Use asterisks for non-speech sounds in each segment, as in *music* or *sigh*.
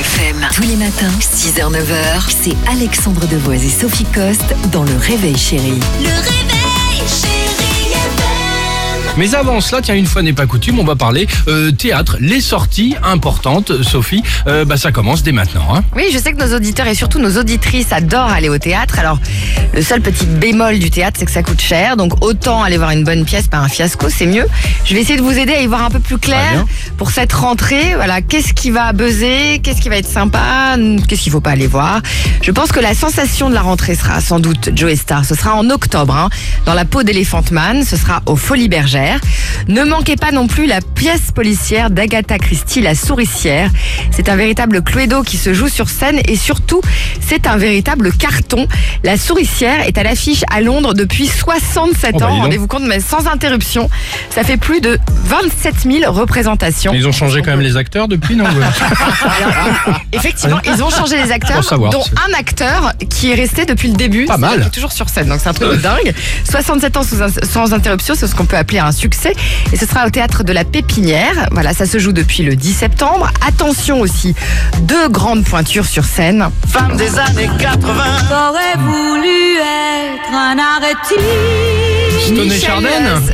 FM. Tous les matins, 6h-9h, c'est Alexandre Devoise et Sophie Coste dans Le Réveil Chérie. Le réveil, chérie FM. Mais avant cela, tiens, une fois n'est pas coutume, on va parler euh, théâtre, les sorties importantes. Sophie, euh, bah ça commence dès maintenant. Hein. Oui, je sais que nos auditeurs et surtout nos auditrices adorent aller au théâtre. Alors, le seul petit bémol du théâtre, c'est que ça coûte cher. Donc, autant aller voir une bonne pièce par un fiasco, c'est mieux. Je vais essayer de vous aider à y voir un peu plus clair pour cette rentrée. Voilà, qu'est-ce qui va buzzer, qu'est-ce qui va être sympa, qu'est-ce qu'il faut pas aller voir? Je pense que la sensation de la rentrée sera sans doute Joe Star. Ce sera en octobre, hein, dans la peau d'éléphant man. Ce sera aux Folies Bergères. Ne manquez pas non plus la pièce policière d'Agatha Christie, La Souricière. C'est un véritable cluedo qui se joue sur scène et surtout, c'est un véritable carton. La Souricière est à l'affiche à Londres depuis 67 Oh bah, ans. Rendez-vous compte, mais sans interruption. Ça fait plus de 27 000 représentations. Ils ont changé quand même les acteurs depuis, non *laughs* Effectivement, ils ont changé les acteurs, savoir, dont un acteur qui est resté depuis le début. Pas mal. qui est toujours sur scène, donc c'est un truc de dingue. 67 ans sans interruption, c'est ce qu'on peut appeler un succès. Et ce sera au théâtre de la Pépinière. Voilà, ça se joue depuis le 10 septembre. Attention aussi, deux grandes pointures sur scène. Femme des années 80. J'aurais voulu être un arrêté. Stoney Michel- Chardin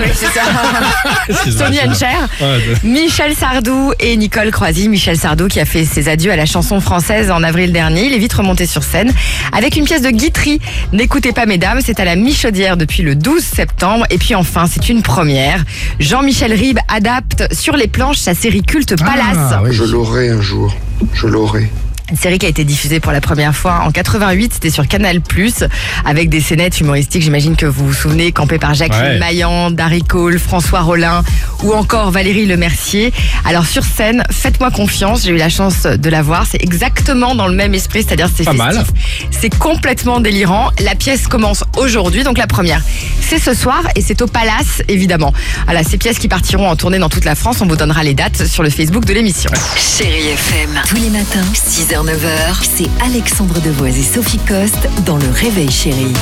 Oui, c'est ça. *laughs* Cher. Sardou et Nicole Croisy. Michel Sardou qui a fait ses adieux à la chanson française en avril dernier. Il est vite remonté sur scène avec une pièce de Guitry. N'écoutez pas mesdames, c'est à la Michaudière depuis le 12 septembre. Et puis enfin, c'est une première. Jean-Michel Ribes adapte sur les planches sa série culte Palace. Ah, oui. Je l'aurai un jour. Je l'aurai. Une série qui a été diffusée pour la première fois en 88, c'était sur Canal+, avec des scénettes humoristiques, j'imagine que vous vous souvenez, campées par Jacqueline Ouais. Maillan, Darry Cole, François Rollin ou encore Valérie Lemercier. Alors sur scène, faites-moi confiance, j'ai eu la chance de la voir, c'est exactement dans le même esprit, c'est-à-dire c'est Pas mal. festif, c'est complètement délirant. La pièce commence aujourd'hui, donc la première, c'est ce soir et c'est au Palace, évidemment. Voilà, ces pièces qui partiront en tournée dans toute la France, on vous donnera les dates sur le Facebook de l'émission. Chérie FM. Tous les matins, 6h-9h, c'est Alexandre Devoise et Sophie Coste dans Le Réveil chérie